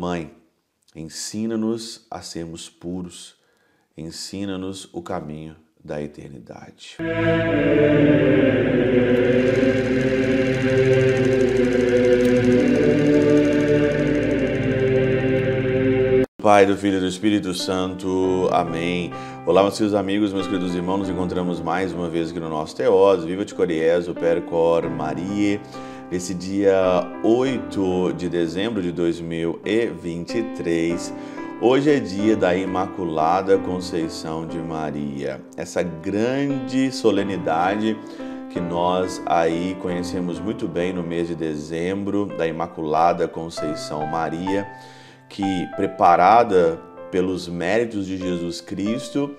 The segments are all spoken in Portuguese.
Mãe, ensina-nos a sermos puros, ensina-nos o caminho da eternidade. Pai, do Filho e do Espírito Santo. Amém. Olá, meus queridos amigos, meus queridos irmãos. Nos encontramos mais uma vez aqui no nosso Teós. Viva de Coriés, o Percor Maria. Nesse dia 8 de dezembro de 2023. Hoje é dia da Imaculada Conceição de Maria. Essa grande solenidade que nós aí conhecemos muito bem no mês de dezembro, da Imaculada Conceição Maria que, preparada pelos méritos de Jesus Cristo,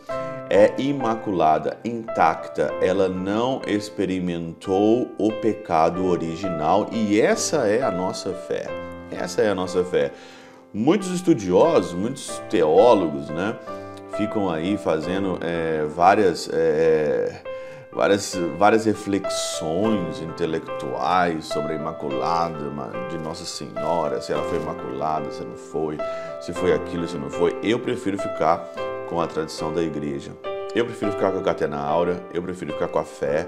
é imaculada, intacta. Ela não experimentou o pecado original e essa é a nossa fé. Essa é a nossa fé. Muitos estudiosos, muitos teólogos, né, ficam aí fazendo é, várias é, várias, várias reflexões intelectuais sobre a Imaculada de Nossa Senhora, se ela foi imaculada, se não foi, se foi aquilo, se não foi. Eu prefiro ficar com a tradição da igreja. Eu prefiro ficar com a Catena Áurea, eu prefiro ficar com a fé.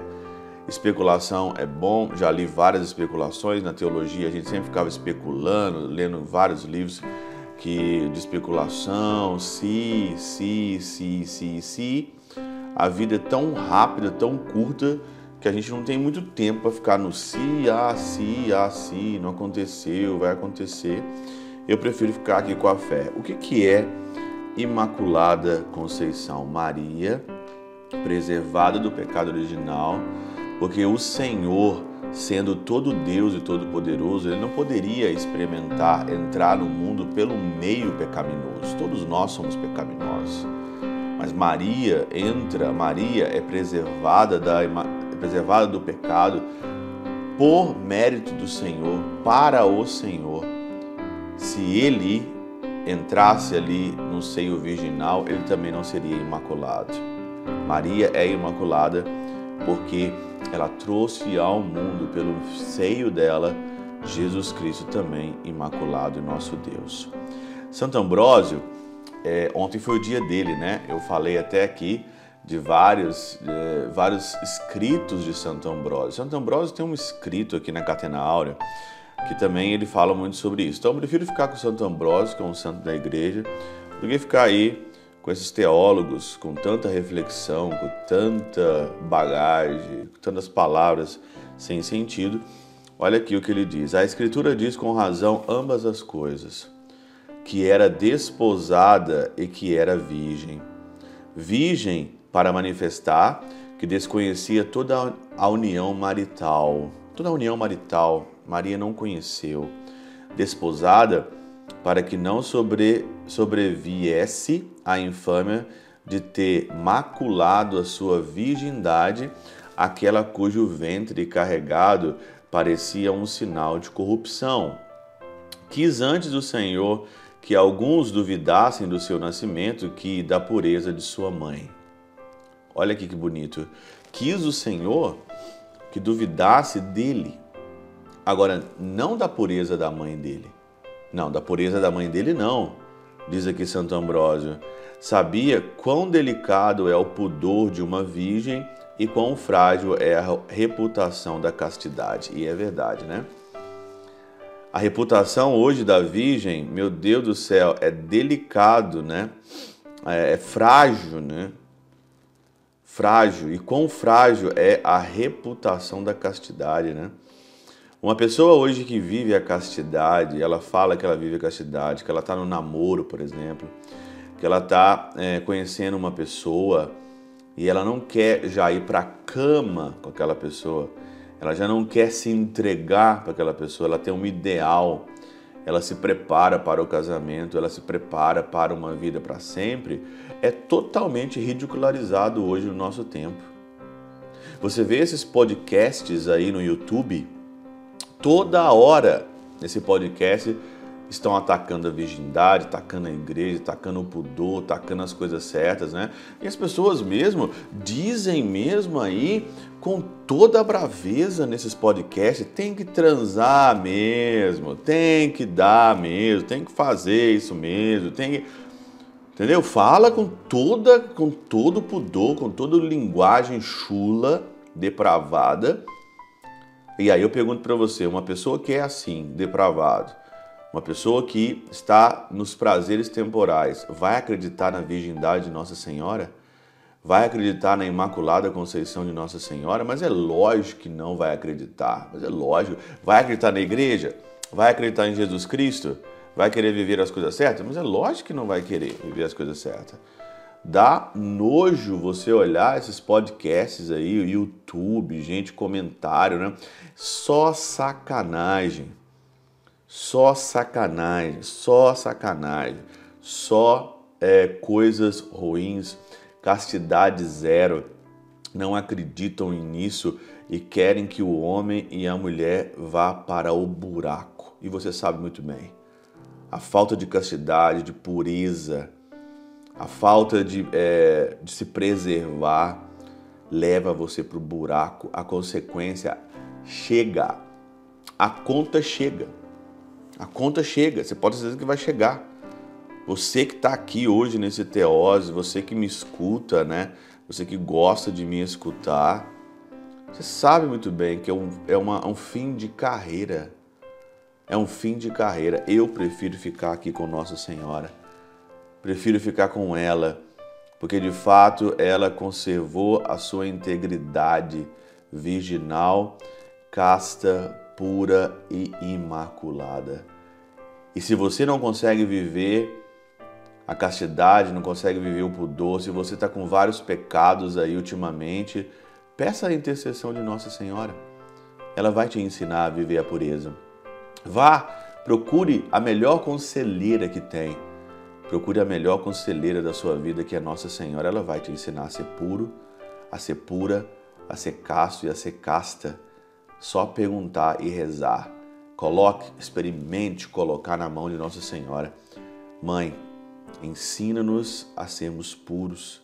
Especulação é bom, já li várias especulações na teologia, a gente sempre ficava especulando, lendo vários livros que de especulação, se, se, se, se, se a vida é tão rápida, tão curta, que a gente não tem muito tempo para ficar no se, ah, se, ah, se, não aconteceu, vai acontecer. Eu prefiro ficar aqui com a fé. O que, que é Imaculada Conceição? Maria, preservada do pecado original, porque o Senhor, sendo todo Deus e todo poderoso, ele não poderia experimentar entrar no mundo pelo meio pecaminoso. Todos nós somos pecaminosos. Mas Maria entra, Maria é preservada, da, é preservada do pecado por mérito do Senhor, para o Senhor. Se ele entrasse ali no seio virginal, ele também não seria imaculado. Maria é imaculada porque ela trouxe ao mundo, pelo seio dela, Jesus Cristo também imaculado, nosso Deus. Santo Ambrósio é, ontem foi o dia dele, né? Eu falei até aqui de vários, de, vários escritos de Santo Ambrósio. Santo Ambrósio tem um escrito aqui na Catena Áurea que também ele fala muito sobre isso. Então eu prefiro ficar com Santo Ambrósio, que é um santo da igreja, do que ficar aí com esses teólogos com tanta reflexão, com tanta bagagem, com tantas palavras sem sentido. Olha aqui o que ele diz. A Escritura diz com razão ambas as coisas que era desposada e que era virgem. Virgem para manifestar que desconhecia toda a união marital. Toda a união marital Maria não conheceu. Desposada para que não sobre, sobreviesse a infâmia de ter maculado a sua virgindade aquela cujo ventre carregado parecia um sinal de corrupção. Quis antes do Senhor que alguns duvidassem do seu nascimento que da pureza de sua mãe. Olha aqui que bonito. Quis o Senhor que duvidasse dele. Agora, não da pureza da mãe dele. Não, da pureza da mãe dele não. Diz aqui Santo Ambrósio. Sabia quão delicado é o pudor de uma virgem e quão frágil é a reputação da castidade. E é verdade, né? A reputação hoje da Virgem, meu Deus do céu, é delicado, né? É, é frágil, né? Frágil. E quão frágil é a reputação da castidade, né? Uma pessoa hoje que vive a castidade, ela fala que ela vive a castidade, que ela está no namoro, por exemplo, que ela está é, conhecendo uma pessoa e ela não quer já ir para a cama com aquela pessoa. Ela já não quer se entregar para aquela pessoa, ela tem um ideal, ela se prepara para o casamento, ela se prepara para uma vida para sempre, é totalmente ridicularizado hoje no nosso tempo. Você vê esses podcasts aí no YouTube, toda hora nesse podcast estão atacando a virgindade, atacando a igreja, atacando o pudor, atacando as coisas certas, né? E as pessoas mesmo dizem mesmo aí com toda a braveza nesses podcasts, tem que transar mesmo, tem que dar mesmo, tem que fazer isso mesmo, tem que Entendeu? Fala com toda com todo pudor, com toda linguagem chula, depravada. E aí eu pergunto para você, uma pessoa que é assim, depravado, uma pessoa que está nos prazeres temporais, vai acreditar na virgindade de Nossa Senhora? Vai acreditar na Imaculada Conceição de Nossa Senhora? Mas é lógico que não vai acreditar. Mas é lógico. Vai acreditar na igreja? Vai acreditar em Jesus Cristo? Vai querer viver as coisas certas? Mas é lógico que não vai querer viver as coisas certas. Dá nojo você olhar esses podcasts aí, o YouTube, gente, comentário, né? Só sacanagem. Só sacanagem, só sacanagem, só é, coisas ruins, castidade zero. Não acreditam nisso e querem que o homem e a mulher vá para o buraco. E você sabe muito bem. A falta de castidade, de pureza, a falta de, é, de se preservar leva você para o buraco. A consequência chega. A conta chega. A conta chega, você pode dizer que vai chegar. Você que está aqui hoje nesse Teose, você que me escuta, né? Você que gosta de me escutar, você sabe muito bem que é um, é uma, um fim de carreira. É um fim de carreira. Eu prefiro ficar aqui com Nossa Senhora. Prefiro ficar com ela, porque de fato ela conservou a sua integridade virginal, casta, pura e imaculada. E se você não consegue viver a castidade, não consegue viver o pudor, se você está com vários pecados aí ultimamente, peça a intercessão de Nossa Senhora. Ela vai te ensinar a viver a pureza. Vá, procure a melhor conselheira que tem. Procure a melhor conselheira da sua vida, que é Nossa Senhora. Ela vai te ensinar a ser puro, a ser pura, a ser casto e a ser casta só perguntar e rezar. Coloque, experimente colocar na mão de Nossa Senhora. Mãe, ensina-nos a sermos puros,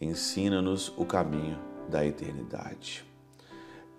ensina-nos o caminho da eternidade.